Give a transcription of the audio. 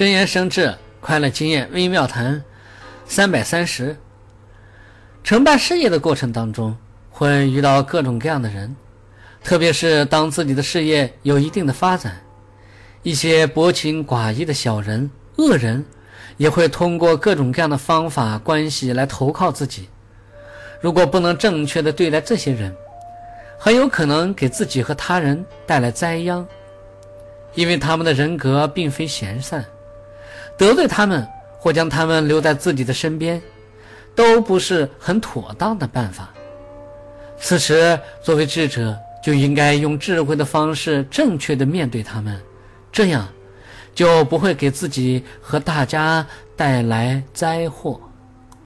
真言生智，快乐经验微妙谈，三百三十。承办事业的过程当中，会遇到各种各样的人，特别是当自己的事业有一定的发展，一些薄情寡义的小人、恶人，也会通过各种各样的方法、关系来投靠自己。如果不能正确的对待这些人，很有可能给自己和他人带来灾殃，因为他们的人格并非闲散。得罪他们或将他们留在自己的身边，都不是很妥当的办法。此时，作为智者就应该用智慧的方式，正确的面对他们，这样就不会给自己和大家带来灾祸。